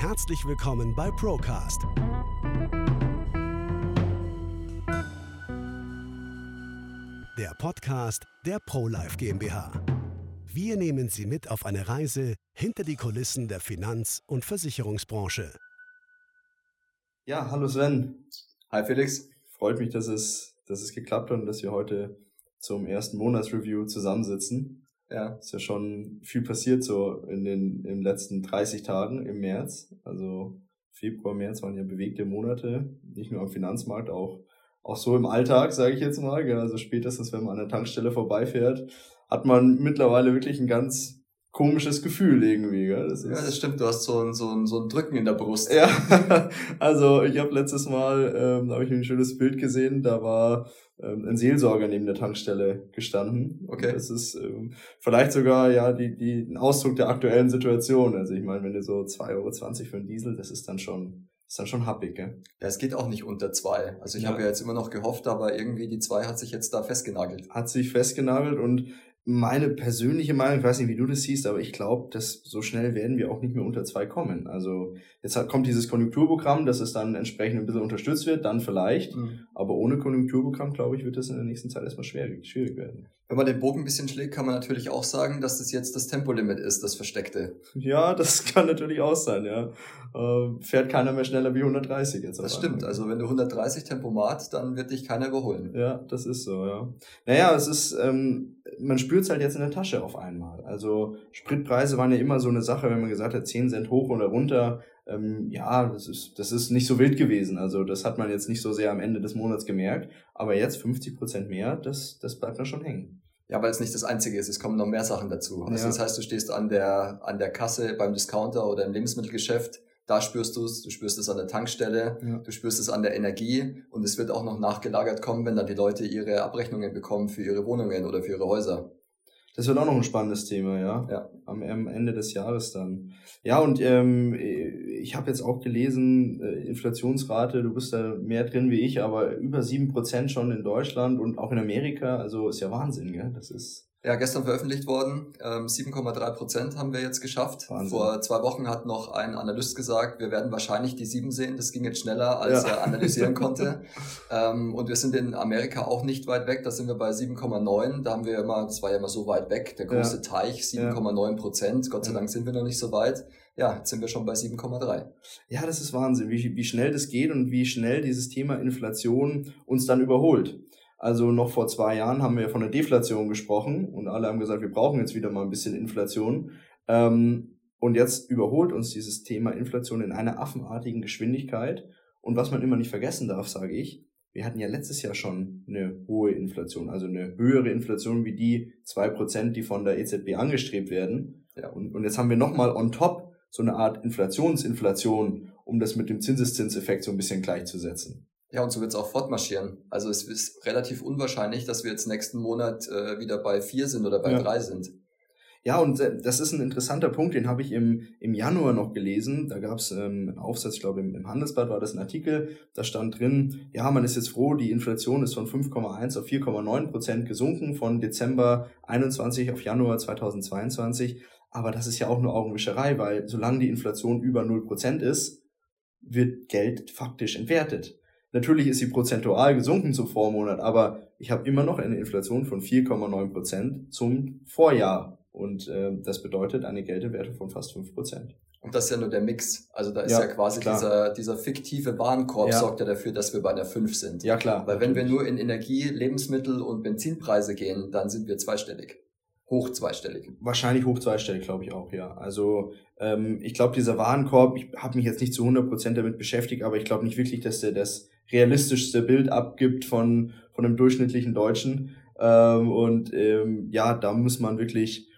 Herzlich willkommen bei Procast. Der Podcast der ProLife GmbH. Wir nehmen Sie mit auf eine Reise hinter die Kulissen der Finanz- und Versicherungsbranche. Ja, hallo Sven. Hi Felix. Freut mich, dass es, dass es geklappt hat und dass wir heute zum ersten Monatsreview zusammensitzen. Ja, ist ja schon viel passiert so in den, den letzten 30 Tagen im März. Also Februar, März waren ja bewegte Monate, nicht nur am Finanzmarkt, auch, auch so im Alltag, sage ich jetzt mal. Also spätestens, wenn man an der Tankstelle vorbeifährt, hat man mittlerweile wirklich ein ganz komisches Gefühl irgendwie. Gell? Das ja, das stimmt. Du hast so ein, so ein, so ein Drücken in der Brust. Ja, also ich habe letztes Mal, ähm, da habe ich ein schönes Bild gesehen, da war ähm, ein Seelsorger neben der Tankstelle gestanden. Okay. Und das ist ähm, vielleicht sogar ja die, die, ein Ausdruck der aktuellen Situation. Also ich meine, wenn du so 2,20 Euro für einen Diesel, das ist dann schon ist dann schon happig, gell? Ja, es geht auch nicht unter zwei. Also ich ja. habe ja jetzt immer noch gehofft, aber irgendwie die zwei hat sich jetzt da festgenagelt. Hat sich festgenagelt und meine persönliche Meinung, ich weiß nicht, wie du das siehst, aber ich glaube, dass so schnell werden wir auch nicht mehr unter zwei kommen. Also jetzt kommt dieses Konjunkturprogramm, dass es dann entsprechend ein bisschen unterstützt wird, dann vielleicht. Mhm. Aber ohne Konjunkturprogramm, glaube ich, wird das in der nächsten Zeit erstmal schwierig, schwierig werden. Wenn man den Bogen ein bisschen schlägt, kann man natürlich auch sagen, dass das jetzt das Tempolimit ist, das Versteckte. Ja, das kann natürlich auch sein, ja. Äh, fährt keiner mehr schneller wie 130 jetzt. Das stimmt. Also wenn du 130 Tempomat, dann wird dich keiner überholen. Ja, das ist so, ja. Naja, es ist, ähm, man spürt es halt jetzt in der Tasche auf einmal. Also Spritpreise waren ja immer so eine Sache, wenn man gesagt hat, 10 Cent hoch oder runter. Ähm, ja, das ist, das ist nicht so wild gewesen. Also das hat man jetzt nicht so sehr am Ende des Monats gemerkt. Aber jetzt 50 Prozent mehr, das, das bleibt da schon hängen. Ja, weil es nicht das Einzige ist, es kommen noch mehr Sachen dazu. Also ja. das heißt, du stehst an der, an der Kasse beim Discounter oder im Lebensmittelgeschäft, da spürst du es, du spürst es an der Tankstelle, ja. du spürst es an der Energie und es wird auch noch nachgelagert kommen, wenn dann die Leute ihre Abrechnungen bekommen für ihre Wohnungen oder für ihre Häuser. Das wird auch noch ein spannendes Thema, ja. ja. Am, am Ende des Jahres dann. Ja, und ähm, ich habe jetzt auch gelesen, äh, Inflationsrate, du bist da mehr drin wie ich, aber über sieben Prozent schon in Deutschland und auch in Amerika. Also ist ja Wahnsinn, gell? Das ist ja, gestern veröffentlicht worden. Ähm, 7,3 Prozent haben wir jetzt geschafft. Wahnsinn. Vor zwei Wochen hat noch ein Analyst gesagt, wir werden wahrscheinlich die sieben sehen. Das ging jetzt schneller, als ja. er analysieren konnte. ähm, und wir sind in Amerika auch nicht weit weg. Da sind wir bei 7,9. Da haben wir immer, das war ja immer so weit weg, der große ja. Teich, 7,9 Prozent. Gott sei Dank sind wir noch nicht so weit. Ja, jetzt sind wir schon bei 7,3. Ja, das ist Wahnsinn, wie, wie schnell das geht und wie schnell dieses Thema Inflation uns dann überholt. Also noch vor zwei Jahren haben wir von der Deflation gesprochen und alle haben gesagt, wir brauchen jetzt wieder mal ein bisschen Inflation. Ähm, und jetzt überholt uns dieses Thema Inflation in einer affenartigen Geschwindigkeit. Und was man immer nicht vergessen darf, sage ich, wir hatten ja letztes Jahr schon eine hohe Inflation, also eine höhere Inflation wie die zwei Prozent, die von der EZB angestrebt werden. Ja. Und, und jetzt haben wir nochmal on top so eine Art Inflationsinflation, um das mit dem Zinseszinseffekt so ein bisschen gleichzusetzen. Ja, und so wird es auch fortmarschieren. Also es ist relativ unwahrscheinlich, dass wir jetzt nächsten Monat äh, wieder bei vier sind oder bei ja. drei sind. Ja, und äh, das ist ein interessanter Punkt, den habe ich im, im Januar noch gelesen. Da gab es ähm, einen Aufsatz, ich glaube im, im Handelsblatt war das ein Artikel, da stand drin, ja, man ist jetzt froh, die Inflation ist von 5,1 auf 4,9 Prozent gesunken, von Dezember 21 auf Januar 2022. Aber das ist ja auch nur Augenwischerei, weil solange die Inflation über 0 Prozent ist, wird Geld faktisch entwertet. Natürlich ist sie prozentual gesunken zum Vormonat, aber ich habe immer noch eine Inflation von 4,9 Prozent zum Vorjahr. Und äh, das bedeutet eine Geldwerte von fast 5 Prozent. Und das ist ja nur der Mix. Also da ist ja, ja quasi dieser, dieser fiktive Warenkorb ja. sorgt ja dafür, dass wir bei einer 5 sind. Ja, klar. Weil natürlich. wenn wir nur in Energie, Lebensmittel und Benzinpreise gehen, dann sind wir zweistellig. Hoch zweistellig. Wahrscheinlich hoch zweistellig, glaube ich auch, ja. Also ähm, ich glaube, dieser Warenkorb, ich habe mich jetzt nicht zu 100% damit beschäftigt, aber ich glaube nicht wirklich, dass der das realistischste Bild abgibt von, von einem durchschnittlichen Deutschen. Ähm, und ähm, ja, da muss man wirklich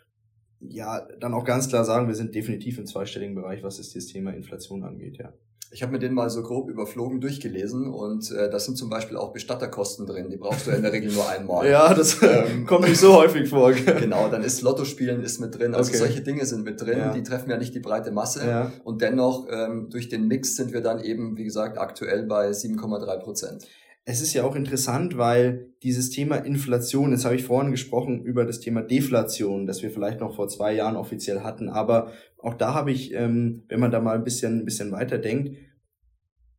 ja dann auch ganz klar sagen, wir sind definitiv im zweistelligen Bereich, was das Thema Inflation angeht, ja. Ich habe mir den mal so grob überflogen durchgelesen und äh, da sind zum Beispiel auch Bestatterkosten drin. Die brauchst du in der Regel nur einmal. ja, das ähm, kommt nicht so häufig vor. genau, dann ist Lottospielen ist mit drin. Also okay. solche Dinge sind mit drin. Ja. Die treffen ja nicht die breite Masse. Ja. Und dennoch ähm, durch den Mix sind wir dann eben, wie gesagt, aktuell bei 7,3 Prozent es ist ja auch interessant, weil dieses Thema Inflation, jetzt habe ich vorhin gesprochen über das Thema Deflation, das wir vielleicht noch vor zwei Jahren offiziell hatten, aber auch da habe ich, ähm, wenn man da mal ein bisschen, ein bisschen weiter denkt,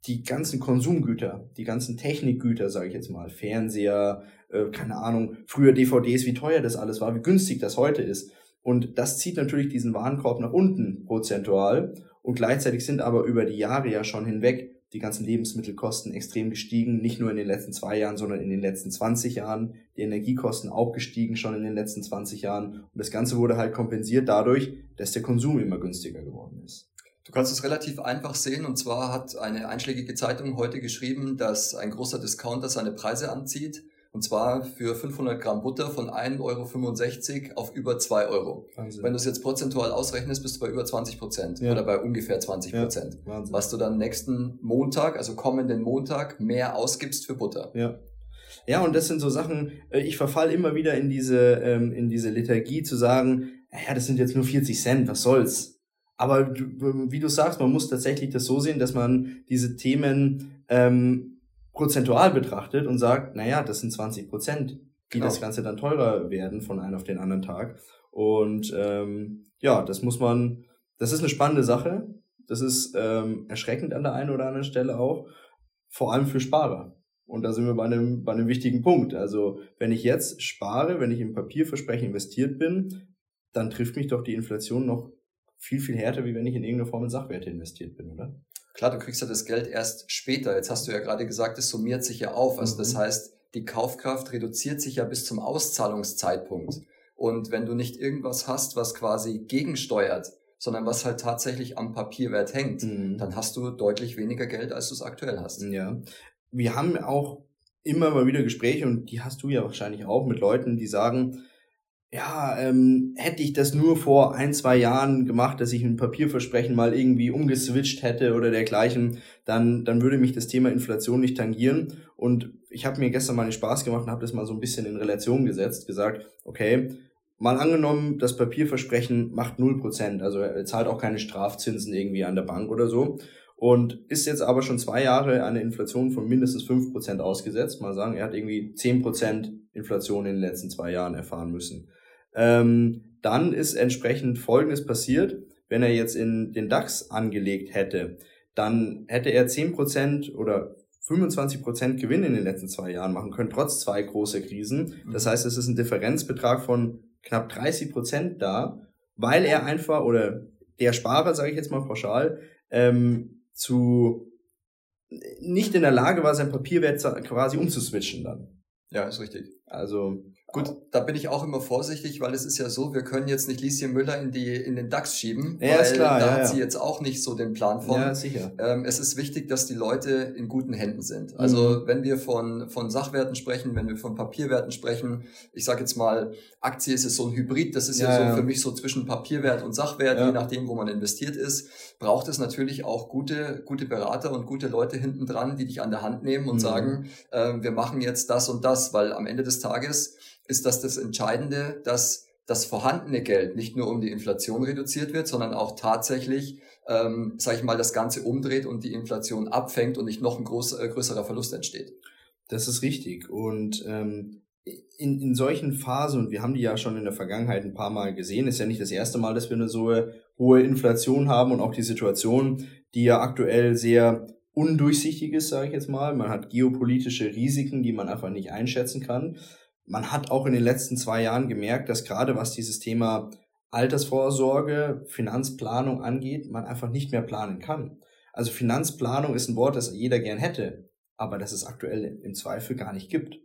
die ganzen Konsumgüter, die ganzen Technikgüter, sage ich jetzt mal, Fernseher, äh, keine Ahnung, früher DVDs, wie teuer das alles war, wie günstig das heute ist. Und das zieht natürlich diesen Warenkorb nach unten prozentual. Und gleichzeitig sind aber über die Jahre ja schon hinweg die ganzen Lebensmittelkosten extrem gestiegen, nicht nur in den letzten zwei Jahren, sondern in den letzten 20 Jahren. Die Energiekosten auch gestiegen schon in den letzten 20 Jahren. Und das Ganze wurde halt kompensiert dadurch, dass der Konsum immer günstiger geworden ist. Du kannst es relativ einfach sehen und zwar hat eine einschlägige Zeitung heute geschrieben, dass ein großer Discounter seine Preise anzieht und zwar für 500 Gramm Butter von 1,65 Euro auf über 2 Euro. Wahnsinn. Wenn du es jetzt prozentual ausrechnest, bist du bei über 20 Prozent ja. oder bei ungefähr 20 Prozent. Ja, was du dann nächsten Montag, also kommenden Montag, mehr ausgibst für Butter. Ja. Ja, und das sind so Sachen, äh, ich verfall immer wieder in diese, ähm, in diese Lethargie zu sagen, ja, das sind jetzt nur 40 Cent, was soll's? Aber wie du sagst, man muss tatsächlich das so sehen, dass man diese Themen ähm, prozentual betrachtet und sagt, naja, das sind 20 Prozent, die genau. das Ganze dann teurer werden von einem auf den anderen Tag. Und ähm, ja, das muss man, das ist eine spannende Sache. Das ist ähm, erschreckend an der einen oder anderen Stelle auch, vor allem für Sparer. Und da sind wir bei einem, bei einem wichtigen Punkt. Also wenn ich jetzt spare, wenn ich im Papierversprechen investiert bin, dann trifft mich doch die Inflation noch viel, viel härter, wie wenn ich in irgendeine Form in Sachwerte investiert bin, oder? Klar, du kriegst ja das Geld erst später. Jetzt hast du ja gerade gesagt, es summiert sich ja auf. Also mhm. das heißt, die Kaufkraft reduziert sich ja bis zum Auszahlungszeitpunkt. Und wenn du nicht irgendwas hast, was quasi gegensteuert, sondern was halt tatsächlich am Papierwert hängt, mhm. dann hast du deutlich weniger Geld, als du es aktuell hast. Ja. Wir haben auch immer mal wieder Gespräche und die hast du ja wahrscheinlich auch mit Leuten, die sagen, ja, ähm, hätte ich das nur vor ein, zwei Jahren gemacht, dass ich ein Papierversprechen mal irgendwie umgeswitcht hätte oder dergleichen, dann, dann würde mich das Thema Inflation nicht tangieren. Und ich habe mir gestern mal einen Spaß gemacht und habe das mal so ein bisschen in Relation gesetzt, gesagt, okay, mal angenommen, das Papierversprechen macht null Prozent, also er zahlt auch keine Strafzinsen irgendwie an der Bank oder so. Und ist jetzt aber schon zwei Jahre eine Inflation von mindestens fünf Prozent ausgesetzt. Mal sagen, er hat irgendwie zehn Prozent Inflation in den letzten zwei Jahren erfahren müssen ähm, dann ist entsprechend Folgendes passiert, wenn er jetzt in den DAX angelegt hätte, dann hätte er 10% oder 25% Gewinn in den letzten zwei Jahren machen können, trotz zwei großer Krisen. Das heißt, es ist ein Differenzbetrag von knapp 30% da, weil er einfach, oder der Sparer, sage ich jetzt mal pauschal, ähm, zu nicht in der Lage war, sein Papierwert quasi umzuswitchen dann. Ja, ist richtig. Also Gut, da bin ich auch immer vorsichtig, weil es ist ja so, wir können jetzt nicht Lieschen Müller in die in den DAX schieben, ja, weil klar, da ja, hat ja. sie jetzt auch nicht so den Plan von. Ja, sicher. Ähm, es ist wichtig, dass die Leute in guten Händen sind. Also mhm. wenn wir von von Sachwerten sprechen, wenn wir von Papierwerten sprechen, ich sage jetzt mal, Aktie ist es so ein Hybrid, das ist ja, ja so für mich so zwischen Papierwert und Sachwert, je nachdem, wo man investiert ist, braucht es natürlich auch gute gute Berater und gute Leute hinten dran, die dich an der Hand nehmen und mhm. sagen, äh, wir machen jetzt das und das, weil am Ende des Tages ist das das Entscheidende, dass das vorhandene Geld nicht nur um die Inflation reduziert wird, sondern auch tatsächlich, ähm, sage ich mal, das Ganze umdreht und die Inflation abfängt und nicht noch ein groß, äh, größerer Verlust entsteht. Das ist richtig. Und ähm, in, in solchen Phasen, und wir haben die ja schon in der Vergangenheit ein paar Mal gesehen, ist ja nicht das erste Mal, dass wir eine so hohe Inflation haben und auch die Situation, die ja aktuell sehr undurchsichtig ist, sage ich jetzt mal. Man hat geopolitische Risiken, die man einfach nicht einschätzen kann man hat auch in den letzten zwei Jahren gemerkt, dass gerade was dieses Thema Altersvorsorge, Finanzplanung angeht, man einfach nicht mehr planen kann. Also Finanzplanung ist ein Wort, das jeder gern hätte, aber das es aktuell im Zweifel gar nicht gibt.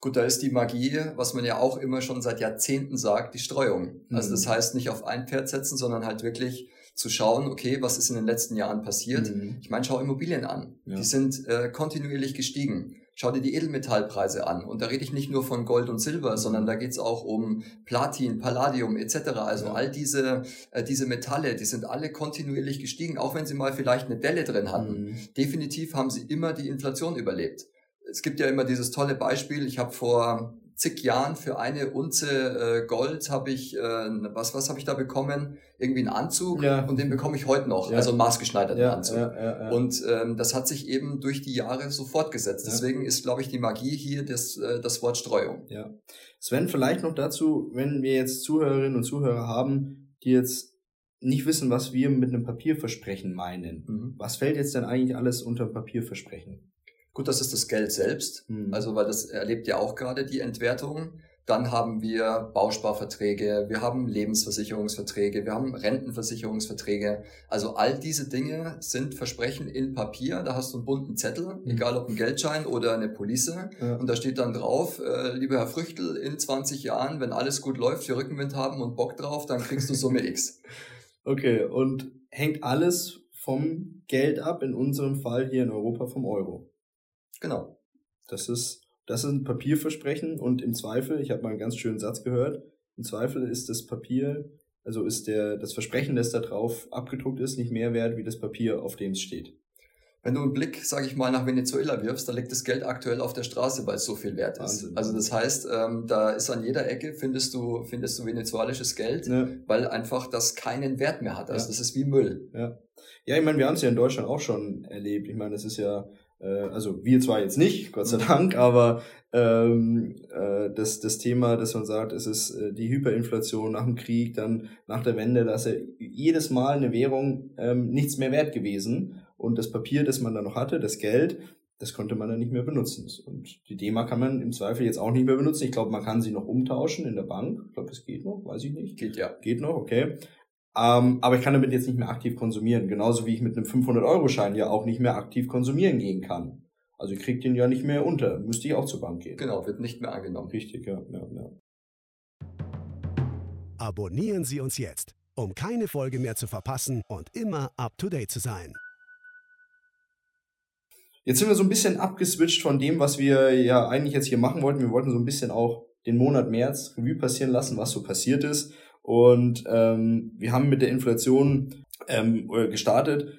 Gut, da ist die Magie, was man ja auch immer schon seit Jahrzehnten sagt, die Streuung. Also das mhm. heißt nicht auf ein Pferd setzen, sondern halt wirklich zu schauen, okay, was ist in den letzten Jahren passiert. Mhm. Ich meine, schau Immobilien an. Ja. Die sind äh, kontinuierlich gestiegen. Schau dir die Edelmetallpreise an. Und da rede ich nicht nur von Gold und Silber, sondern da geht's auch um Platin, Palladium etc. Also ja. all diese, äh, diese Metalle, die sind alle kontinuierlich gestiegen, auch wenn sie mal vielleicht eine Delle drin hatten. Mhm. Definitiv haben sie immer die Inflation überlebt. Es gibt ja immer dieses tolle Beispiel, ich habe vor zig Jahren für eine Unze äh, Gold habe ich, äh, was, was habe ich da bekommen? Irgendwie einen Anzug ja. und den bekomme ich heute noch, ja. also einen maßgeschneiderten ja, Anzug. Und ähm, das hat sich eben durch die Jahre so fortgesetzt. Deswegen ist, glaube ich, die Magie hier das, äh, das Wort Streuung. Ja. Sven, vielleicht noch dazu, wenn wir jetzt Zuhörerinnen und Zuhörer haben, die jetzt nicht wissen, was wir mit einem Papierversprechen meinen. Mhm. Was fällt jetzt denn eigentlich alles unter Papierversprechen? Gut, das ist das Geld selbst. Mhm. Also, weil das erlebt ja auch gerade die Entwertung. Dann haben wir Bausparverträge, wir haben Lebensversicherungsverträge, wir haben Rentenversicherungsverträge. Also all diese Dinge sind Versprechen in Papier. Da hast du einen bunten Zettel, mhm. egal ob ein Geldschein oder eine Police. Ja. Und da steht dann drauf, äh, lieber Herr Früchtel, in 20 Jahren, wenn alles gut läuft, wir Rückenwind haben und Bock drauf, dann kriegst du Summe X. Okay, und hängt alles vom Geld ab, in unserem Fall hier in Europa vom Euro. Genau. Das ist das ist ein Papierversprechen und im Zweifel, ich habe mal einen ganz schönen Satz gehört, im Zweifel ist das Papier, also ist der, das Versprechen, das da drauf abgedruckt ist, nicht mehr wert wie das Papier, auf dem es steht. Wenn du einen Blick, sage ich mal, nach Venezuela wirfst, da liegt das Geld aktuell auf der Straße, weil es so viel wert ist. Wahnsinn. Also das heißt, ähm, da ist an jeder Ecke findest du findest du venezuelisches Geld, ja. weil einfach das keinen Wert mehr hat. Also ja. das ist wie Müll. Ja, ja ich meine, wir haben es ja in Deutschland auch schon erlebt. Ich meine, das ist ja also wir zwar jetzt nicht, Gott sei mhm. Dank, aber ähm, äh, das, das Thema, dass man sagt, es ist äh, die Hyperinflation nach dem Krieg, dann nach der Wende, dass ja jedes Mal eine Währung ähm, nichts mehr wert gewesen und das Papier, das man da noch hatte, das Geld, das konnte man dann nicht mehr benutzen. Und die DEMA kann man im Zweifel jetzt auch nicht mehr benutzen. Ich glaube, man kann sie noch umtauschen in der Bank. Ich glaube, das geht noch, weiß ich nicht. Geht ja. Geht noch, okay. Ähm, aber ich kann damit jetzt nicht mehr aktiv konsumieren. Genauso wie ich mit einem 500-Euro-Schein ja auch nicht mehr aktiv konsumieren gehen kann. Also ich kriege den ja nicht mehr unter. Müsste ich auch zur Bank gehen. Genau, wird nicht mehr angenommen. Richtig, ja. ja, ja. Abonnieren Sie uns jetzt, um keine Folge mehr zu verpassen und immer up-to-date zu sein. Jetzt sind wir so ein bisschen abgeswitcht von dem, was wir ja eigentlich jetzt hier machen wollten. Wir wollten so ein bisschen auch den Monat März Revue passieren lassen, was so passiert ist. Und ähm, wir haben mit der Inflation ähm, äh, gestartet.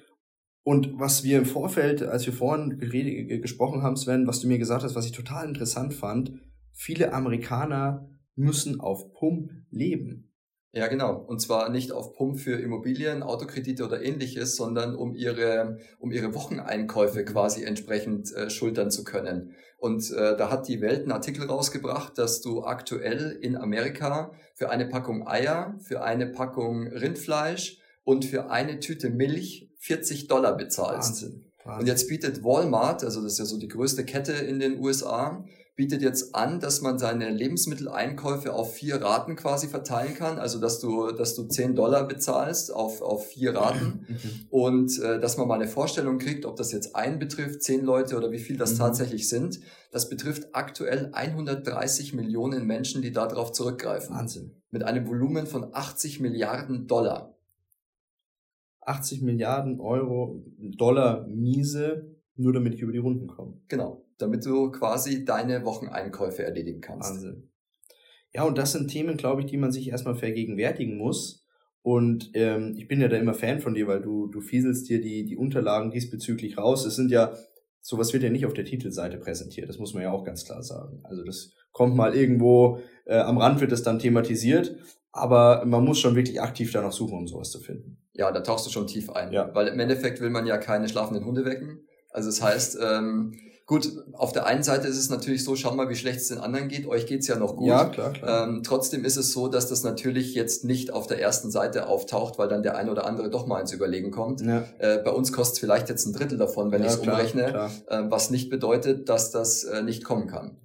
Und was wir im Vorfeld, als wir vorhin gesprochen haben, Sven, was du mir gesagt hast, was ich total interessant fand, viele Amerikaner müssen auf Pump leben. Ja, genau. Und zwar nicht auf Pump für Immobilien, Autokredite oder ähnliches, sondern um ihre, um ihre Wocheneinkäufe quasi entsprechend äh, schultern zu können. Und äh, da hat die Welt einen Artikel rausgebracht, dass du aktuell in Amerika für eine Packung Eier, für eine Packung Rindfleisch und für eine Tüte Milch 40 Dollar bezahlst. Wahnsinn. Wahnsinn. Und jetzt bietet Walmart, also das ist ja so die größte Kette in den USA, bietet jetzt an, dass man seine Lebensmitteleinkäufe auf vier Raten quasi verteilen kann, also dass du, dass du 10 Dollar bezahlst auf, auf vier Raten mhm. und äh, dass man mal eine Vorstellung kriegt, ob das jetzt einen betrifft, zehn Leute oder wie viel das mhm. tatsächlich sind. Das betrifft aktuell 130 Millionen Menschen, die darauf zurückgreifen. Wahnsinn. Mit einem Volumen von 80 Milliarden Dollar. 80 Milliarden Euro, Dollar Miese, nur damit ich über die Runden komme. Genau damit du quasi deine Wocheneinkäufe erledigen kannst. Wahnsinn. Ja, und das sind Themen, glaube ich, die man sich erstmal vergegenwärtigen muss. Und ähm, ich bin ja da immer Fan von dir, weil du, du fieselst dir die, die Unterlagen diesbezüglich raus. Es sind ja, sowas wird ja nicht auf der Titelseite präsentiert, das muss man ja auch ganz klar sagen. Also das kommt mal irgendwo, äh, am Rand wird das dann thematisiert, aber man muss schon wirklich aktiv danach suchen, um sowas zu finden. Ja, da tauchst du schon tief ein. Ja. Weil im Endeffekt will man ja keine schlafenden Hunde wecken. Also das heißt, ähm, Gut, auf der einen Seite ist es natürlich so, schau mal, wie schlecht es den anderen geht. Euch geht's ja noch gut. Ja, klar, klar. Ähm, trotzdem ist es so, dass das natürlich jetzt nicht auf der ersten Seite auftaucht, weil dann der eine oder andere doch mal ins Überlegen kommt. Ja. Äh, bei uns kostet es vielleicht jetzt ein Drittel davon, wenn ja, ich es umrechne, äh, was nicht bedeutet, dass das äh, nicht kommen kann.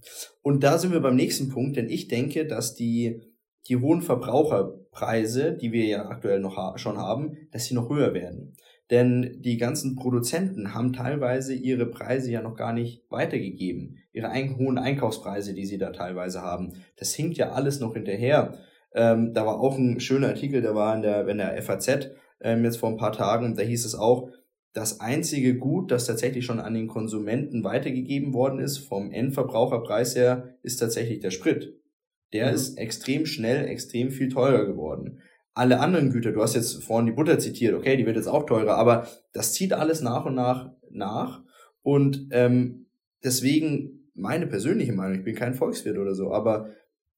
Und da sind wir beim nächsten Punkt, denn ich denke, dass die, die hohen Verbraucherpreise, die wir ja aktuell noch ha schon haben, dass sie noch höher werden. Denn die ganzen Produzenten haben teilweise ihre Preise ja noch gar nicht weitergegeben. Ihre hohen Einkaufspreise, die sie da teilweise haben. Das hinkt ja alles noch hinterher. Ähm, da war auch ein schöner Artikel, der war in der, in der FAZ ähm, jetzt vor ein paar Tagen. Da hieß es auch, das einzige Gut, das tatsächlich schon an den Konsumenten weitergegeben worden ist, vom Endverbraucherpreis her, ist tatsächlich der Sprit. Der mhm. ist extrem schnell, extrem viel teurer geworden alle anderen Güter, du hast jetzt vorhin die Butter zitiert, okay, die wird jetzt auch teurer, aber das zieht alles nach und nach nach. Und ähm, deswegen meine persönliche Meinung, ich bin kein Volkswirt oder so, aber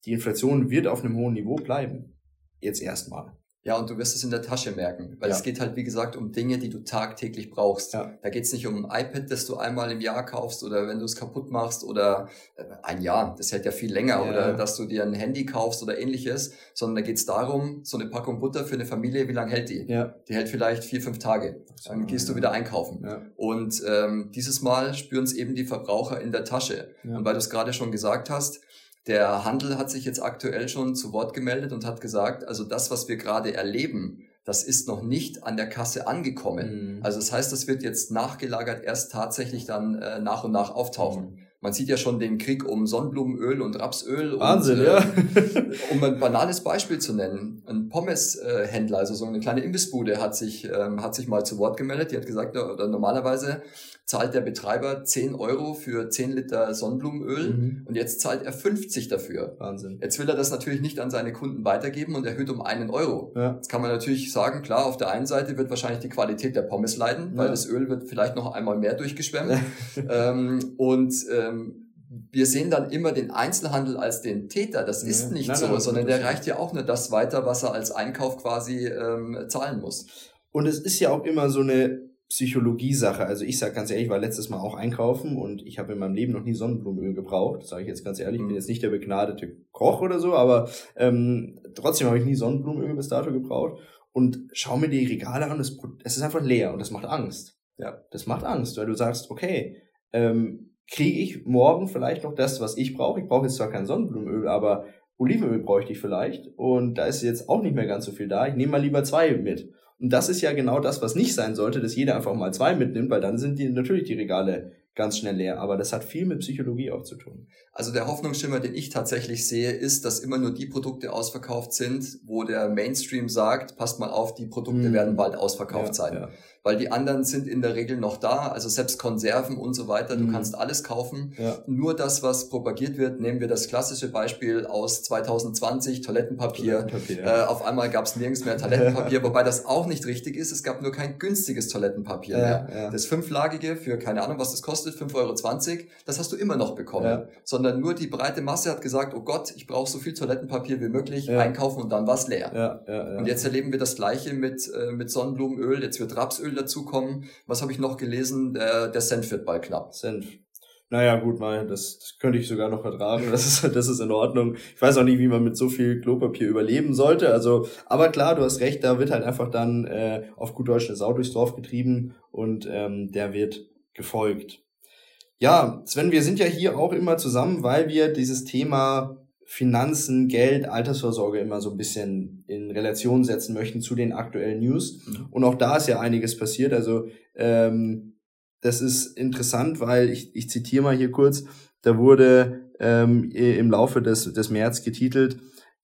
die Inflation wird auf einem hohen Niveau bleiben. Jetzt erstmal. Ja, und du wirst es in der Tasche merken, weil ja. es geht halt, wie gesagt, um Dinge, die du tagtäglich brauchst. Ja. Da geht es nicht um ein iPad, das du einmal im Jahr kaufst oder wenn du es kaputt machst oder äh, ein Jahr, das hält ja viel länger, ja. oder dass du dir ein Handy kaufst oder ähnliches, sondern da geht es darum, so eine Packung Butter für eine Familie, wie lange hält die? Die hält vielleicht vier, fünf Tage. Dann gehst du wieder einkaufen. Und ähm, dieses Mal spüren es eben die Verbraucher in der Tasche. Und weil du es gerade schon gesagt hast, der Handel hat sich jetzt aktuell schon zu Wort gemeldet und hat gesagt, also das, was wir gerade erleben, das ist noch nicht an der Kasse angekommen. Mhm. Also das heißt, das wird jetzt nachgelagert erst tatsächlich dann äh, nach und nach auftauchen. Mhm. Man sieht ja schon den Krieg um Sonnenblumenöl und Rapsöl. Wahnsinn, und, äh, ja. um ein banales Beispiel zu nennen. Ein Pommeshändler, also so eine kleine Imbissbude, hat sich, ähm, hat sich mal zu Wort gemeldet. Die hat gesagt, oder normalerweise zahlt der Betreiber 10 Euro für 10 Liter Sonnenblumenöl mhm. und jetzt zahlt er 50 dafür. Wahnsinn. Jetzt will er das natürlich nicht an seine Kunden weitergeben und erhöht um einen Euro. Ja. Jetzt kann man natürlich sagen, klar, auf der einen Seite wird wahrscheinlich die Qualität der Pommes leiden, weil ja. das Öl wird vielleicht noch einmal mehr durchgeschwemmt. ähm, und ähm, wir sehen dann immer den Einzelhandel als den Täter. Das ist ja. nicht nein, so, nein, sondern der reicht ja auch nur das weiter, was er als Einkauf quasi ähm, zahlen muss. Und es ist ja auch immer so eine Psychologie-Sache. Also ich sage ganz ehrlich, ich war letztes Mal auch einkaufen und ich habe in meinem Leben noch nie Sonnenblumenöl gebraucht. Sage ich jetzt ganz ehrlich, ich bin mhm. jetzt nicht der begnadete Koch oder so, aber ähm, trotzdem habe ich nie Sonnenblumenöl bis dato gebraucht. Und schau mir die Regale an, es, es ist einfach leer und das macht Angst. Ja, das macht Angst, weil du sagst, okay, ähm, kriege ich morgen vielleicht noch das, was ich brauche. Ich brauche jetzt zwar kein Sonnenblumenöl, aber Olivenöl bräuchte ich vielleicht. Und da ist jetzt auch nicht mehr ganz so viel da. Ich nehme mal lieber zwei mit. Und das ist ja genau das, was nicht sein sollte, dass jeder einfach mal zwei mitnimmt, weil dann sind die natürlich die Regale ganz schnell leer. Aber das hat viel mit Psychologie auch zu tun. Also der Hoffnungsschimmer, den ich tatsächlich sehe, ist, dass immer nur die Produkte ausverkauft sind, wo der Mainstream sagt, passt mal auf, die Produkte mhm. werden bald ausverkauft ja, sein. Ja weil die anderen sind in der Regel noch da, also selbst Konserven und so weiter, du mhm. kannst alles kaufen. Ja. Nur das, was propagiert wird, nehmen wir das klassische Beispiel aus 2020, Toilettenpapier. Toilettenpapier ja. äh, auf einmal gab es nirgends mehr Toilettenpapier, wobei das auch nicht richtig ist. Es gab nur kein günstiges Toilettenpapier ja, mehr. Das fünflagige für, keine Ahnung, was das kostet, 5,20 Euro, das hast du immer noch bekommen. Sondern nur die breite Masse hat gesagt, oh Gott, ich brauche so viel Toilettenpapier wie möglich, einkaufen und dann war es leer. Und jetzt erleben wir das Gleiche mit, äh, mit Sonnenblumenöl, jetzt wird Rapsöl dazukommen. Was habe ich noch gelesen? Der, der Senf wird bald knapp. Senf. Naja, gut, mal, das, das könnte ich sogar noch vertragen. Das ist, das ist in Ordnung. Ich weiß auch nicht, wie man mit so viel Klopapier überleben sollte. Also, aber klar, du hast recht, da wird halt einfach dann äh, auf gut Deutsch eine Sau durchs Dorf getrieben und ähm, der wird gefolgt. Ja, Sven, wir sind ja hier auch immer zusammen, weil wir dieses Thema Finanzen, Geld, Altersvorsorge immer so ein bisschen in Relation setzen möchten zu den aktuellen News. Mhm. Und auch da ist ja einiges passiert. Also ähm, das ist interessant, weil ich, ich zitiere mal hier kurz, da wurde ähm, im Laufe des, des März getitelt,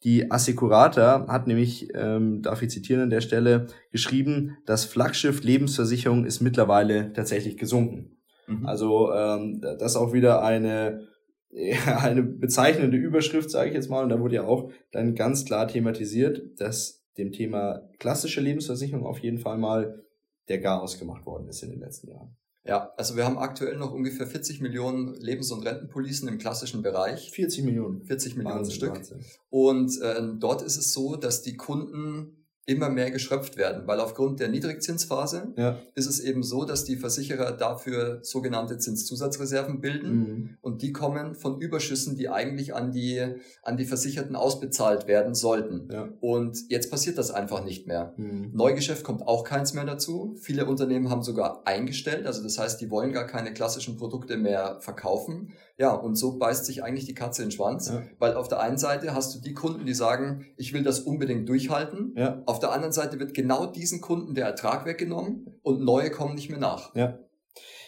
die Assecurata hat nämlich, ähm, darf ich zitieren an der Stelle, geschrieben, das Flaggschiff Lebensversicherung ist mittlerweile tatsächlich gesunken. Mhm. Also ähm, das ist auch wieder eine ja, eine bezeichnende Überschrift, sage ich jetzt mal. Und da wurde ja auch dann ganz klar thematisiert, dass dem Thema klassische Lebensversicherung auf jeden Fall mal der Garaus gemacht worden ist in den letzten Jahren. Ja, also wir haben aktuell noch ungefähr 40 Millionen Lebens- und Rentenpolicen im klassischen Bereich. 40 Millionen. 40 Millionen Wahnsinn, Stück. Wahnsinn. Und äh, dort ist es so, dass die Kunden immer mehr geschröpft werden, weil aufgrund der Niedrigzinsphase ja. ist es eben so, dass die Versicherer dafür sogenannte Zinszusatzreserven bilden mhm. und die kommen von Überschüssen, die eigentlich an die an die Versicherten ausbezahlt werden sollten. Ja. Und jetzt passiert das einfach nicht mehr. Mhm. Neugeschäft kommt auch keins mehr dazu. Viele Unternehmen haben sogar eingestellt, also das heißt, die wollen gar keine klassischen Produkte mehr verkaufen. Ja, und so beißt sich eigentlich die Katze in den Schwanz, ja. weil auf der einen Seite hast du die Kunden, die sagen, ich will das unbedingt durchhalten. Ja. Auf der anderen Seite wird genau diesen Kunden der Ertrag weggenommen und neue kommen nicht mehr nach. Ja,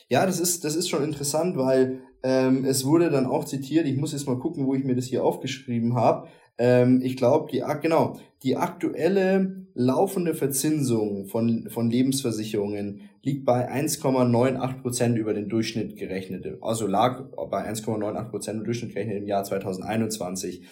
ja das, ist, das ist schon interessant, weil ähm, es wurde dann auch zitiert, ich muss jetzt mal gucken, wo ich mir das hier aufgeschrieben habe. Ähm, ich glaube, die, genau, die aktuelle laufende Verzinsung von, von Lebensversicherungen liegt bei 1,98 Prozent über den Durchschnitt gerechnet. Also lag bei 1,98 Prozent im Durchschnitt gerechnet im Jahr 2021.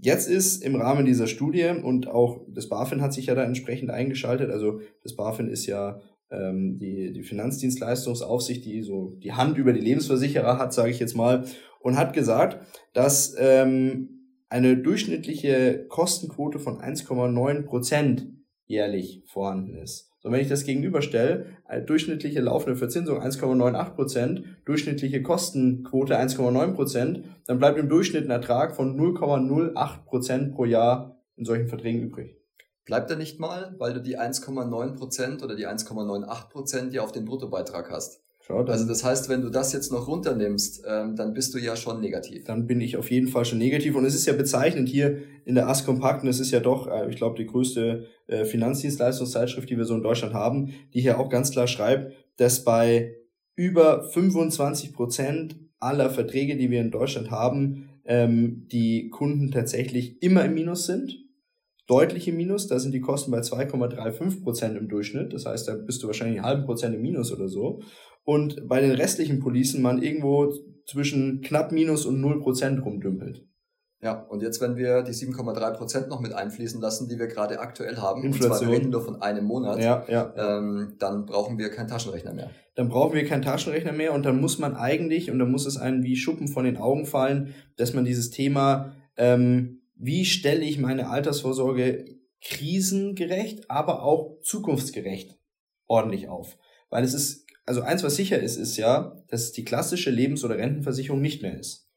Jetzt ist im Rahmen dieser Studie und auch das BaFin hat sich ja da entsprechend eingeschaltet. Also das BaFin ist ja ähm, die, die Finanzdienstleistungsaufsicht, die so die Hand über die Lebensversicherer hat, sage ich jetzt mal, und hat gesagt, dass ähm, eine durchschnittliche Kostenquote von 1,9 Prozent jährlich vorhanden ist. So, wenn ich das gegenüberstelle, durchschnittliche laufende Verzinsung 1,98%, durchschnittliche Kostenquote 1,9%, dann bleibt im Durchschnitt ein Ertrag von 0,08% pro Jahr in solchen Verträgen übrig. Bleibt er nicht mal, weil du die 1,9% oder die 1,98% ja auf den Bruttobeitrag hast. Schau, also das heißt, wenn du das jetzt noch runternimmst, ähm, dann bist du ja schon negativ. Dann bin ich auf jeden Fall schon negativ. Und es ist ja bezeichnend hier in der AS Kompakten, es ist ja doch, äh, ich glaube, die größte äh, Finanzdienstleistungszeitschrift, die wir so in Deutschland haben, die hier auch ganz klar schreibt, dass bei über 25 Prozent aller Verträge, die wir in Deutschland haben, ähm, die Kunden tatsächlich immer im Minus sind deutlich im Minus. Da sind die Kosten bei 2,35 Prozent im Durchschnitt. Das heißt, da bist du wahrscheinlich einen halben Prozent im Minus oder so. Und bei den restlichen Policen man irgendwo zwischen knapp Minus und 0 Prozent rumdümpelt. Ja, und jetzt, wenn wir die 7,3 Prozent noch mit einfließen lassen, die wir gerade aktuell haben, Inflation. und zwar wir reden nur von einem Monat, ja, ja. Ähm, dann brauchen wir keinen Taschenrechner mehr. Dann brauchen wir keinen Taschenrechner mehr und dann muss man eigentlich, und dann muss es einem wie Schuppen von den Augen fallen, dass man dieses Thema ähm, wie stelle ich meine Altersvorsorge krisengerecht, aber auch zukunftsgerecht ordentlich auf. Weil es ist, also eins, was sicher ist, ist ja, dass es die klassische Lebens- oder Rentenversicherung nicht mehr ist.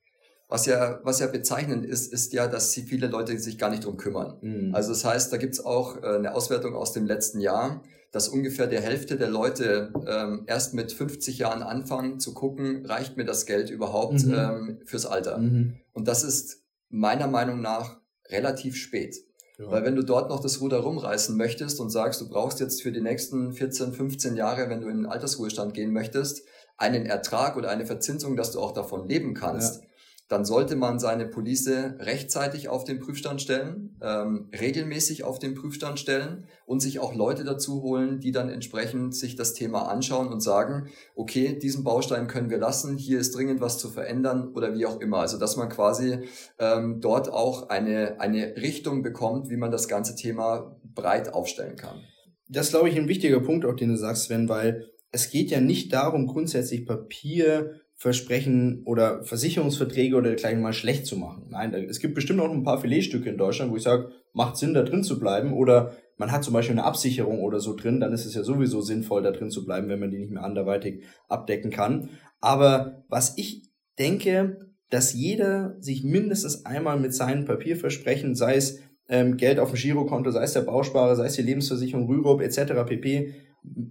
Was ja, was ja bezeichnend ist, ist ja, dass sie viele Leute sich gar nicht drum kümmern. Mhm. Also das heißt, da gibt's auch äh, eine Auswertung aus dem letzten Jahr, dass ungefähr der Hälfte der Leute ähm, erst mit 50 Jahren anfangen zu gucken, reicht mir das Geld überhaupt mhm. ähm, fürs Alter. Mhm. Und das ist meiner Meinung nach relativ spät. Ja. Weil wenn du dort noch das Ruder rumreißen möchtest und sagst, du brauchst jetzt für die nächsten 14, 15 Jahre, wenn du in den Altersruhestand gehen möchtest, einen Ertrag oder eine Verzinsung, dass du auch davon leben kannst, ja dann sollte man seine Police rechtzeitig auf den Prüfstand stellen, ähm, regelmäßig auf den Prüfstand stellen und sich auch Leute dazu holen, die dann entsprechend sich das Thema anschauen und sagen, okay, diesen Baustein können wir lassen, hier ist dringend was zu verändern oder wie auch immer. Also dass man quasi ähm, dort auch eine, eine Richtung bekommt, wie man das ganze Thema breit aufstellen kann. Das glaube ich, ein wichtiger Punkt, auch den du sagst, Sven, weil es geht ja nicht darum, grundsätzlich Papier Versprechen oder Versicherungsverträge oder dergleichen mal schlecht zu machen. Nein, es gibt bestimmt auch ein paar Filetstücke in Deutschland, wo ich sage, macht Sinn, da drin zu bleiben. Oder man hat zum Beispiel eine Absicherung oder so drin, dann ist es ja sowieso sinnvoll, da drin zu bleiben, wenn man die nicht mehr anderweitig abdecken kann. Aber was ich denke, dass jeder sich mindestens einmal mit seinen Papierversprechen, sei es ähm, Geld auf dem Girokonto, sei es der Bausparer, sei es die Lebensversicherung, Rürup etc. pp,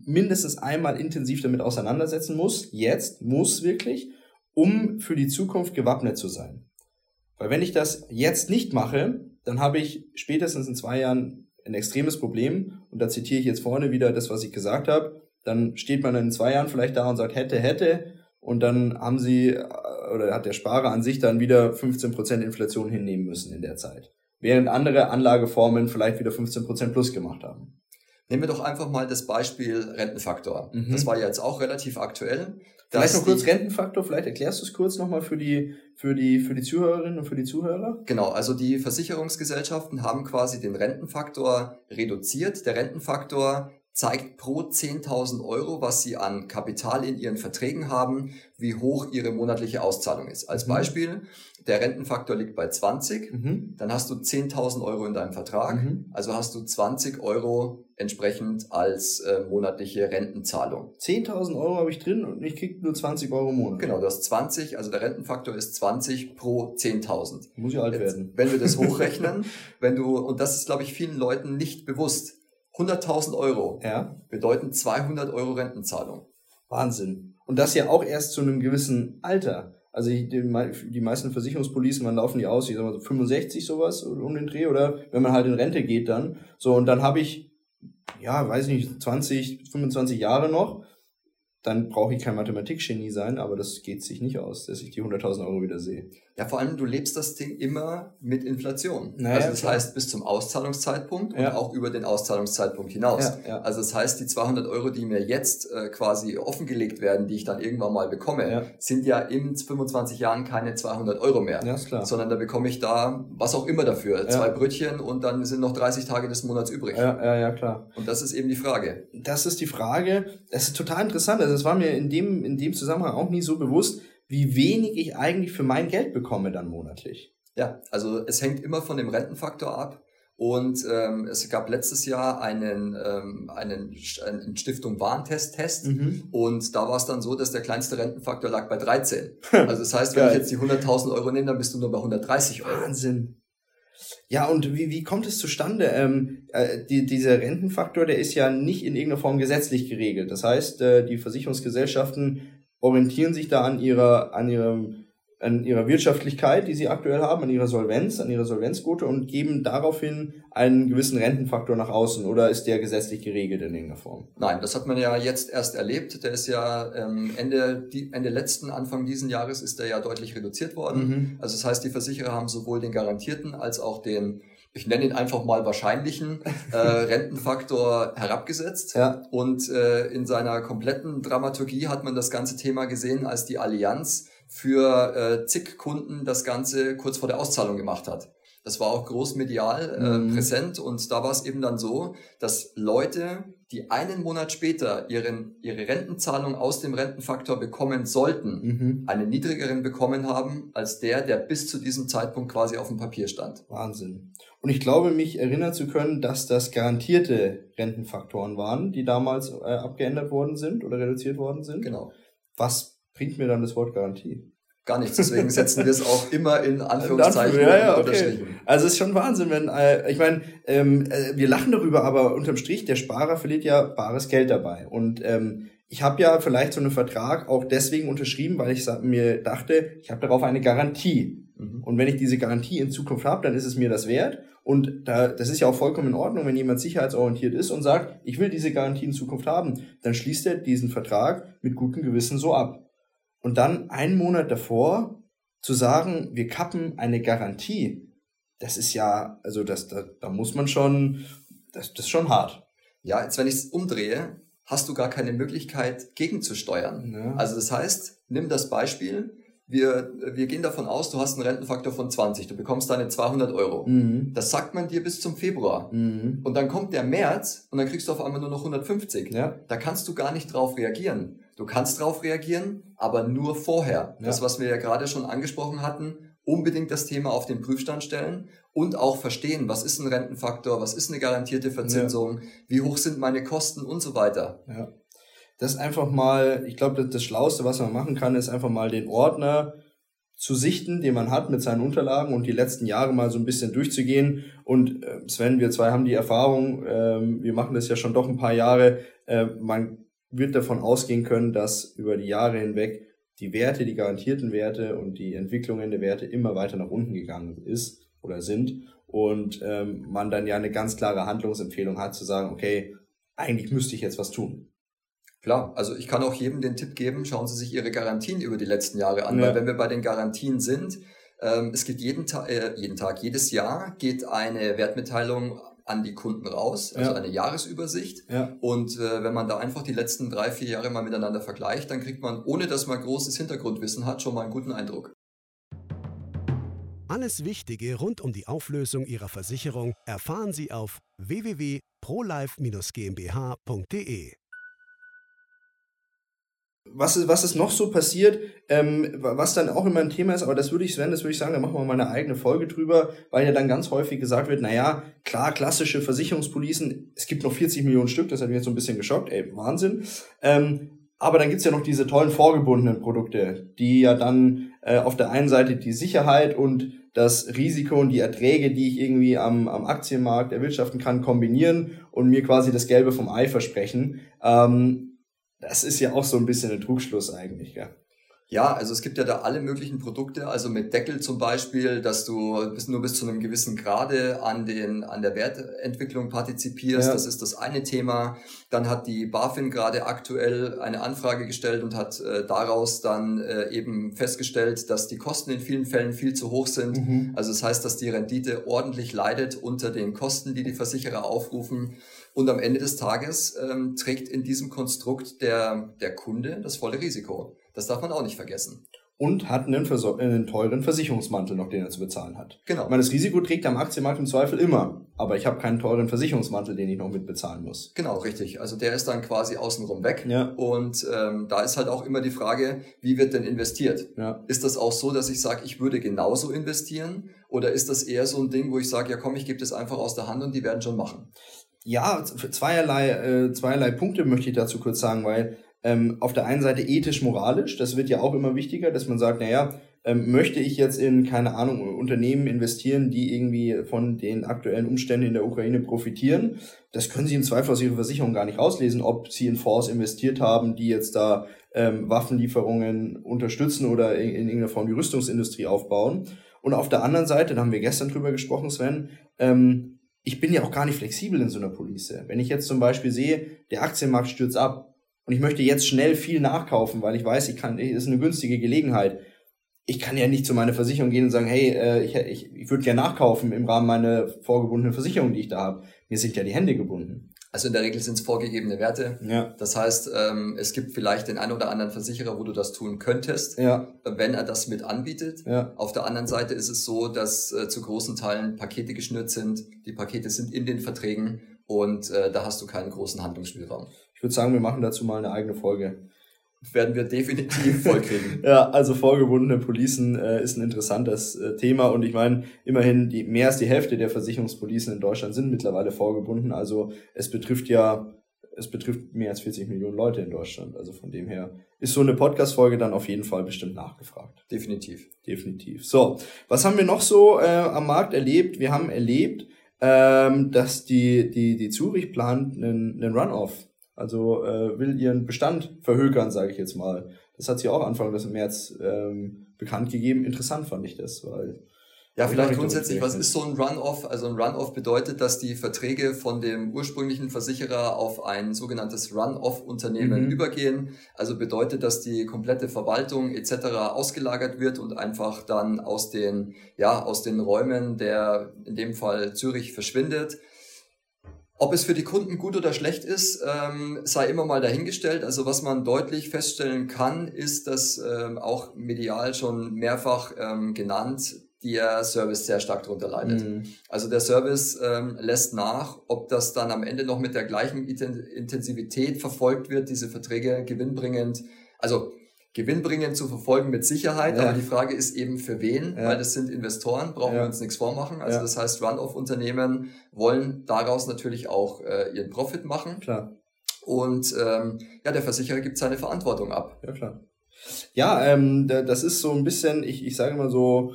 mindestens einmal intensiv damit auseinandersetzen muss, jetzt muss wirklich, um für die Zukunft gewappnet zu sein. Weil wenn ich das jetzt nicht mache, dann habe ich spätestens in zwei Jahren ein extremes Problem. Und da zitiere ich jetzt vorne wieder das, was ich gesagt habe. Dann steht man in zwei Jahren vielleicht da und sagt, hätte, hätte. Und dann haben sie, oder hat der Sparer an sich dann wieder 15% Inflation hinnehmen müssen in der Zeit. Während andere Anlageformen vielleicht wieder 15% plus gemacht haben. Nehmen wir doch einfach mal das Beispiel Rentenfaktor. Mhm. Das war ja jetzt auch relativ aktuell. Vielleicht noch kurz Rentenfaktor, vielleicht erklärst du es kurz nochmal für die, für, die, für die Zuhörerinnen und für die Zuhörer. Genau, also die Versicherungsgesellschaften haben quasi den Rentenfaktor reduziert. Der Rentenfaktor zeigt pro 10.000 Euro, was sie an Kapital in ihren Verträgen haben, wie hoch ihre monatliche Auszahlung ist. Als mhm. Beispiel, der Rentenfaktor liegt bei 20, mhm. dann hast du 10.000 Euro in deinem Vertrag, mhm. also hast du 20 Euro entsprechend als äh, monatliche Rentenzahlung. 10.000 Euro habe ich drin und ich kriege nur 20 Euro im Monat. Genau, du hast 20, also der Rentenfaktor ist 20 pro 10.000. Muss ich alt Jetzt, werden. Wenn wir das hochrechnen, wenn du, und das ist glaube ich vielen Leuten nicht bewusst, 100.000 Euro ja. bedeuten 200 Euro Rentenzahlung. Wahnsinn. Und das ja auch erst zu einem gewissen Alter. Also die, die meisten Versicherungspolicen, man laufen die aus, ich sag mal so 65 sowas um den Dreh oder? Wenn man halt in Rente geht dann. So und dann habe ich, ja, weiß nicht, 20, 25 Jahre noch dann brauche ich kein Mathematikgenie sein, aber das geht sich nicht aus, dass ich die 100.000 Euro wieder sehe. Ja, vor allem, du lebst das Ding immer mit Inflation. Naja, also das klar. heißt, bis zum Auszahlungszeitpunkt ja. und auch über den Auszahlungszeitpunkt hinaus. Ja, ja. Also das heißt, die 200 Euro, die mir jetzt äh, quasi offengelegt werden, die ich dann irgendwann mal bekomme, sind ja in 25 Jahren keine 200 Euro mehr. Ja, ist klar. Sondern da bekomme ich da was auch immer dafür. Zwei Brötchen und dann sind noch 30 Tage des Monats übrig. Ja, ja, ja, klar. Und das ist eben die Frage. Das ist die Frage. Das ist total interessant. Also das war mir in dem, in dem Zusammenhang auch nie so bewusst, wie wenig ich eigentlich für mein Geld bekomme dann monatlich. Ja, also es hängt immer von dem Rentenfaktor ab. Und ähm, es gab letztes Jahr einen, ähm, einen, einen Stiftung Warentest-Test. Mhm. Und da war es dann so, dass der kleinste Rentenfaktor lag bei 13. Also das heißt, wenn ich jetzt die 100.000 Euro nehme, dann bist du nur bei 130 Euro. Wahnsinn. Ja, und wie, wie kommt es zustande? Ähm, äh, die, dieser Rentenfaktor, der ist ja nicht in irgendeiner Form gesetzlich geregelt. Das heißt, äh, die Versicherungsgesellschaften orientieren sich da an ihrer, an ihrem an ihrer Wirtschaftlichkeit, die sie aktuell haben, an ihrer Solvenz, an ihrer Solvenzquote und geben daraufhin einen gewissen Rentenfaktor nach außen oder ist der gesetzlich geregelt in irgendeiner Form? Nein, das hat man ja jetzt erst erlebt. Der ist ja ähm, Ende, die, Ende letzten, Anfang diesen Jahres ist der ja deutlich reduziert worden. Mhm. Also das heißt, die Versicherer haben sowohl den garantierten als auch den ich nenne ihn einfach mal wahrscheinlichen äh, Rentenfaktor herabgesetzt. Ja. Und äh, in seiner kompletten Dramaturgie hat man das ganze Thema gesehen, als die Allianz für äh, zig Kunden das Ganze kurz vor der Auszahlung gemacht hat. Das war auch groß medial äh, mhm. präsent und da war es eben dann so, dass Leute, die einen Monat später ihren, ihre Rentenzahlung aus dem Rentenfaktor bekommen sollten, mhm. einen niedrigeren bekommen haben als der, der bis zu diesem Zeitpunkt quasi auf dem Papier stand. Wahnsinn. Und ich glaube, mich erinnern zu können, dass das garantierte Rentenfaktoren waren, die damals äh, abgeändert worden sind oder reduziert worden sind. Genau. Was bringt mir dann das Wort Garantie? Gar nichts, deswegen setzen wir es auch immer in Anführungszeichen ja, ja, okay. Also es ist schon Wahnsinn, wenn, äh, ich meine, ähm, äh, wir lachen darüber, aber unterm Strich, der Sparer verliert ja bares Geld dabei. Und ähm, ich habe ja vielleicht so einen Vertrag auch deswegen unterschrieben, weil ich mir dachte, ich habe darauf eine Garantie. Mhm. Und wenn ich diese Garantie in Zukunft habe, dann ist es mir das wert. Und da, das ist ja auch vollkommen in Ordnung, wenn jemand sicherheitsorientiert ist und sagt, ich will diese Garantie in Zukunft haben, dann schließt er diesen Vertrag mit gutem Gewissen so ab. Und dann einen Monat davor zu sagen, wir kappen eine Garantie, das ist ja, also das, da, da muss man schon, das, das ist schon hart. Ja, jetzt wenn ich es umdrehe, hast du gar keine Möglichkeit gegenzusteuern. Ja. Also das heißt, nimm das Beispiel, wir, wir gehen davon aus, du hast einen Rentenfaktor von 20, du bekommst deine 200 Euro. Mhm. Das sagt man dir bis zum Februar. Mhm. Und dann kommt der März und dann kriegst du auf einmal nur noch 150. Ja. Da kannst du gar nicht drauf reagieren. Du kannst drauf reagieren, aber nur vorher. Ja. Das, was wir ja gerade schon angesprochen hatten, unbedingt das Thema auf den Prüfstand stellen und auch verstehen, was ist ein Rentenfaktor, was ist eine garantierte Verzinsung, ja. wie hoch sind meine Kosten und so weiter. Ja das einfach mal, ich glaube, das, das Schlauste, was man machen kann, ist einfach mal den Ordner zu sichten, den man hat mit seinen Unterlagen und die letzten Jahre mal so ein bisschen durchzugehen. Und äh, Sven, wir zwei haben die Erfahrung, äh, wir machen das ja schon doch ein paar Jahre, äh, man wird davon ausgehen können, dass über die Jahre hinweg die Werte, die garantierten Werte und die Entwicklungen der Werte immer weiter nach unten gegangen ist oder sind und ähm, man dann ja eine ganz klare Handlungsempfehlung hat zu sagen, okay, eigentlich müsste ich jetzt was tun. Klar, also ich kann auch jedem den Tipp geben, schauen Sie sich Ihre Garantien über die letzten Jahre an, ja. weil wenn wir bei den Garantien sind, ähm, es geht jeden, Ta äh, jeden Tag, jedes Jahr geht eine Wertmitteilung an die Kunden raus, also ja. eine Jahresübersicht. Ja. Und äh, wenn man da einfach die letzten drei, vier Jahre mal miteinander vergleicht, dann kriegt man, ohne dass man großes Hintergrundwissen hat, schon mal einen guten Eindruck. Alles Wichtige rund um die Auflösung Ihrer Versicherung erfahren Sie auf www.prolife-gmbh.de was ist, was ist noch so passiert, ähm, was dann auch immer ein Thema ist, aber das würde ich, Sven, das würde ich sagen, da machen wir mal eine eigene Folge drüber, weil ja dann ganz häufig gesagt wird, naja, klar, klassische Versicherungspolicen, es gibt noch 40 Millionen Stück, das hat mich jetzt so ein bisschen geschockt, ey, Wahnsinn. Ähm, aber dann gibt's ja noch diese tollen vorgebundenen Produkte, die ja dann äh, auf der einen Seite die Sicherheit und das Risiko und die Erträge, die ich irgendwie am, am Aktienmarkt erwirtschaften kann, kombinieren und mir quasi das Gelbe vom Ei versprechen. Ähm, das ist ja auch so ein bisschen ein Trugschluss eigentlich, ja. Ja, also es gibt ja da alle möglichen Produkte, also mit Deckel zum Beispiel, dass du bis, nur bis zu einem gewissen Grade an, den, an der Wertentwicklung partizipierst. Ja. Das ist das eine Thema. Dann hat die BaFin gerade aktuell eine Anfrage gestellt und hat äh, daraus dann äh, eben festgestellt, dass die Kosten in vielen Fällen viel zu hoch sind. Mhm. Also das heißt, dass die Rendite ordentlich leidet unter den Kosten, die die Versicherer aufrufen. Und am Ende des Tages ähm, trägt in diesem Konstrukt der, der Kunde das volle Risiko. Das darf man auch nicht vergessen. Und hat einen, einen teuren Versicherungsmantel noch, den er zu bezahlen hat. Genau. Ich meine, das Risiko trägt am Aktienmarkt im Zweifel immer, aber ich habe keinen teuren Versicherungsmantel, den ich noch mitbezahlen muss. Genau, richtig. Also der ist dann quasi außenrum weg. Ja. Und ähm, da ist halt auch immer die Frage, wie wird denn investiert? Ja. Ist das auch so, dass ich sage, ich würde genauso investieren? Oder ist das eher so ein Ding, wo ich sage, ja komm, ich gebe das einfach aus der Hand und die werden schon machen? Ja, zweierlei, äh, zweierlei Punkte möchte ich dazu kurz sagen, weil ähm, auf der einen Seite ethisch-moralisch, das wird ja auch immer wichtiger, dass man sagt, naja, ähm, möchte ich jetzt in, keine Ahnung, Unternehmen investieren, die irgendwie von den aktuellen Umständen in der Ukraine profitieren? Das können Sie im Zweifel aus Ihrer Versicherung gar nicht rauslesen, ob Sie in Fonds investiert haben, die jetzt da ähm, Waffenlieferungen unterstützen oder in, in irgendeiner Form die Rüstungsindustrie aufbauen. Und auf der anderen Seite, da haben wir gestern drüber gesprochen, Sven, ähm, ich bin ja auch gar nicht flexibel in so einer Police. Wenn ich jetzt zum Beispiel sehe, der Aktienmarkt stürzt ab und ich möchte jetzt schnell viel nachkaufen, weil ich weiß, ich kann, das ist eine günstige Gelegenheit. Ich kann ja nicht zu meiner Versicherung gehen und sagen, hey, äh, ich, ich, ich würde gerne nachkaufen im Rahmen meiner vorgebundenen Versicherung, die ich da habe. Mir sind ja die Hände gebunden. Also in der Regel sind es vorgegebene Werte. Ja. Das heißt, ähm, es gibt vielleicht den einen oder anderen Versicherer, wo du das tun könntest, ja. wenn er das mit anbietet. Ja. Auf der anderen Seite ist es so, dass äh, zu großen Teilen Pakete geschnürt sind. Die Pakete sind in den Verträgen und äh, da hast du keinen großen Handlungsspielraum. Ich würde sagen, wir machen dazu mal eine eigene Folge werden wir definitiv vollkriegen. ja, also vorgebundene Policen äh, ist ein interessantes äh, Thema und ich meine, immerhin die mehr als die Hälfte der Versicherungspolicen in Deutschland sind mittlerweile vorgebunden. Also es betrifft ja, es betrifft mehr als 40 Millionen Leute in Deutschland. Also von dem her ist so eine Podcast-Folge dann auf jeden Fall bestimmt nachgefragt. Definitiv. Definitiv. So, was haben wir noch so äh, am Markt erlebt? Wir haben erlebt, ähm, dass die, die, die Zurich plant einen, einen Run-Off also äh, will ihren Bestand verhökern, sage ich jetzt mal. Das hat sie auch Anfang des März ähm, bekannt gegeben. Interessant fand ich das, weil ja, vielleicht grundsätzlich, was ist so ein Run-Off? Also ein Run-Off bedeutet, dass die Verträge von dem ursprünglichen Versicherer auf ein sogenanntes Run-Off-Unternehmen mhm. übergehen. Also bedeutet, dass die komplette Verwaltung etc. ausgelagert wird und einfach dann aus den, ja, aus den Räumen der, in dem Fall Zürich, verschwindet. Ob es für die Kunden gut oder schlecht ist, ähm, sei immer mal dahingestellt. Also was man deutlich feststellen kann, ist, dass ähm, auch medial schon mehrfach ähm, genannt der Service sehr stark darunter leidet. Mhm. Also der Service ähm, lässt nach, ob das dann am Ende noch mit der gleichen Intensivität verfolgt wird, diese Verträge gewinnbringend. Also gewinnbringend zu verfolgen mit Sicherheit, ja. aber die Frage ist eben für wen, ja. weil das sind Investoren, brauchen ja. wir uns nichts vormachen. Also das heißt, Run-off-Unternehmen wollen daraus natürlich auch äh, ihren Profit machen. Klar. Und ähm, ja, der Versicherer gibt seine Verantwortung ab. Ja, klar. Ja, ähm, das ist so ein bisschen, ich, ich sage mal so,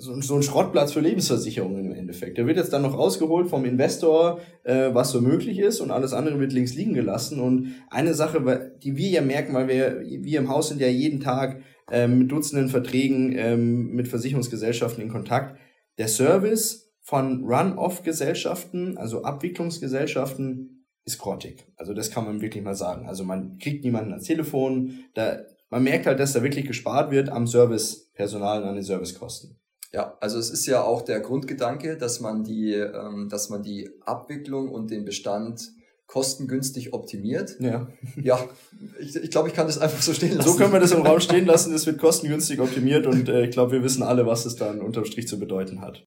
so, so ein Schrottplatz für Lebensversicherungen im Endeffekt. Der wird jetzt dann noch rausgeholt vom Investor, äh, was so möglich ist und alles andere wird links liegen gelassen. Und eine Sache, die wir ja merken, weil wir, wir im Haus sind ja jeden Tag ähm, mit Dutzenden Verträgen ähm, mit Versicherungsgesellschaften in Kontakt. Der Service von Run-Off-Gesellschaften, also Abwicklungsgesellschaften, ist grottig. Also das kann man wirklich mal sagen. Also man kriegt niemanden ans Telefon, da, man merkt halt, dass da wirklich gespart wird am Servicepersonal und an den Servicekosten. Ja, also es ist ja auch der Grundgedanke, dass man die, ähm, dass man die Abwicklung und den Bestand kostengünstig optimiert. Ja. Ja, ich, ich glaube, ich kann das einfach so stehen lassen. So können wir das im Raum stehen lassen. Es wird kostengünstig optimiert und äh, ich glaube, wir wissen alle, was es dann unterm Strich zu bedeuten hat.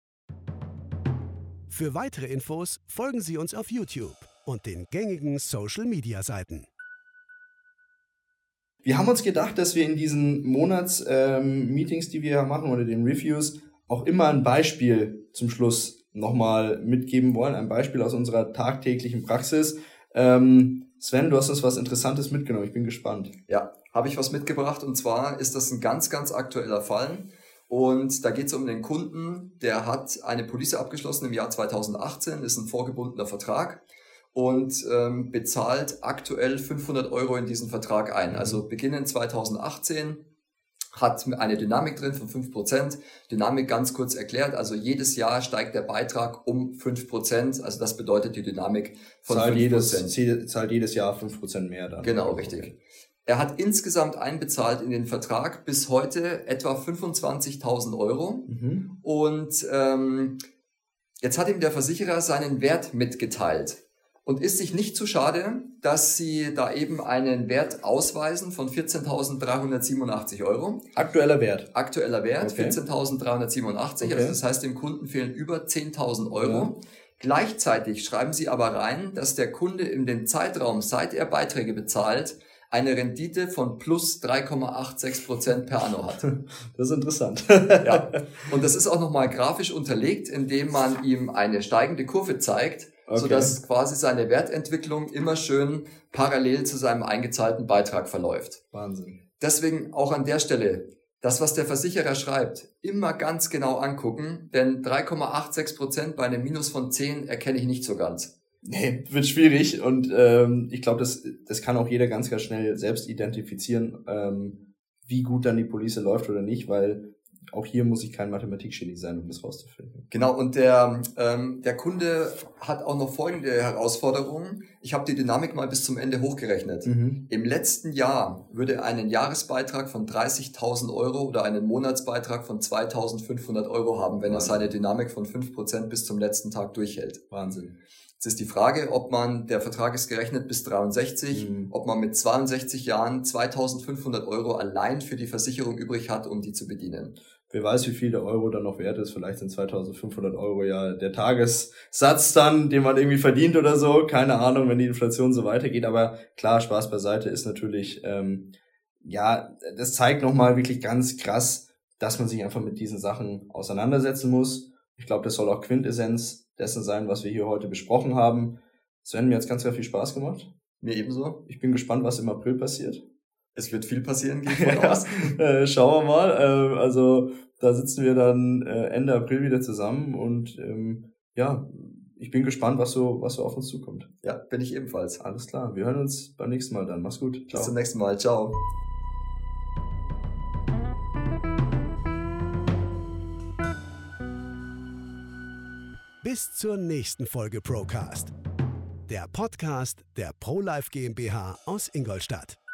Für weitere Infos folgen Sie uns auf YouTube und den gängigen Social-Media-Seiten. Wir haben uns gedacht, dass wir in diesen Monats-Meetings, ähm, die wir machen oder den Reviews, auch immer ein Beispiel zum Schluss nochmal mitgeben wollen, ein Beispiel aus unserer tagtäglichen Praxis. Ähm, Sven, du hast uns was Interessantes mitgenommen. Ich bin gespannt. Ja, habe ich was mitgebracht und zwar ist das ein ganz, ganz aktueller Fall. Und da geht es um den Kunden, der hat eine Police abgeschlossen im Jahr 2018, ist ein vorgebundener Vertrag und ähm, bezahlt aktuell 500 Euro in diesen Vertrag ein. Also beginnend 2018 hat eine Dynamik drin von 5%. Dynamik ganz kurz erklärt, also jedes Jahr steigt der Beitrag um 5%, also das bedeutet die Dynamik von zahlt 5%. Jedes, zahlt jedes Jahr 5% mehr dann. Genau, richtig. Er hat insgesamt einbezahlt in den Vertrag bis heute etwa 25.000 Euro mhm. und ähm, jetzt hat ihm der Versicherer seinen Wert mitgeteilt und ist sich nicht zu schade, dass sie da eben einen Wert ausweisen von 14.387 Euro. Aktueller Wert. Aktueller Wert, okay. 14.387. Okay. Also das heißt, dem Kunden fehlen über 10.000 Euro. Ja. Gleichzeitig schreiben sie aber rein, dass der Kunde in dem Zeitraum, seit er Beiträge bezahlt, eine Rendite von plus 3,86 Prozent per anno hat. Das ist interessant. ja. Und das ist auch nochmal grafisch unterlegt, indem man ihm eine steigende Kurve zeigt, okay. sodass quasi seine Wertentwicklung immer schön parallel zu seinem eingezahlten Beitrag verläuft. Wahnsinn. Deswegen auch an der Stelle, das, was der Versicherer schreibt, immer ganz genau angucken, denn 3,86 Prozent bei einem Minus von 10 erkenne ich nicht so ganz. Nee, wird schwierig und ähm, ich glaube, das, das kann auch jeder ganz, ganz schnell selbst identifizieren, ähm, wie gut dann die Police läuft oder nicht, weil auch hier muss ich kein Mathematikgenie sein, um das rauszufinden. Genau, und der, ähm, der Kunde hat auch noch folgende Herausforderungen. Ich habe die Dynamik mal bis zum Ende hochgerechnet. Mhm. Im letzten Jahr würde er einen Jahresbeitrag von 30.000 Euro oder einen Monatsbeitrag von 2.500 Euro haben, wenn Wahnsinn. er seine Dynamik von 5% bis zum letzten Tag durchhält. Wahnsinn. Jetzt ist die Frage, ob man, der Vertrag ist gerechnet bis 63, mhm. ob man mit 62 Jahren 2500 Euro allein für die Versicherung übrig hat, um die zu bedienen wer weiß, wie viel der Euro dann noch wert ist. Vielleicht sind 2500 Euro ja der Tagessatz dann, den man irgendwie verdient oder so. Keine Ahnung, wenn die Inflation so weitergeht. Aber klar, Spaß beiseite ist natürlich, ähm, ja, das zeigt nochmal wirklich ganz krass, dass man sich einfach mit diesen Sachen auseinandersetzen muss. Ich glaube, das soll auch Quintessenz dessen sein, was wir hier heute besprochen haben. Sven, mir hat ganz, ganz viel Spaß gemacht. Mir ebenso. Ich bin gespannt, was im April passiert. Es wird viel passieren, gehe ich aus. äh, schauen wir mal. Äh, also da sitzen wir dann äh, Ende April wieder zusammen und ähm, ja, ich bin gespannt, was so, was so auf uns zukommt. Ja, bin ich ebenfalls. Alles klar. Wir hören uns beim nächsten Mal dann. Mach's gut. Ciao. Bis zum nächsten Mal. Ciao. Bis zur nächsten Folge Procast. Der Podcast der ProLife GmbH aus Ingolstadt.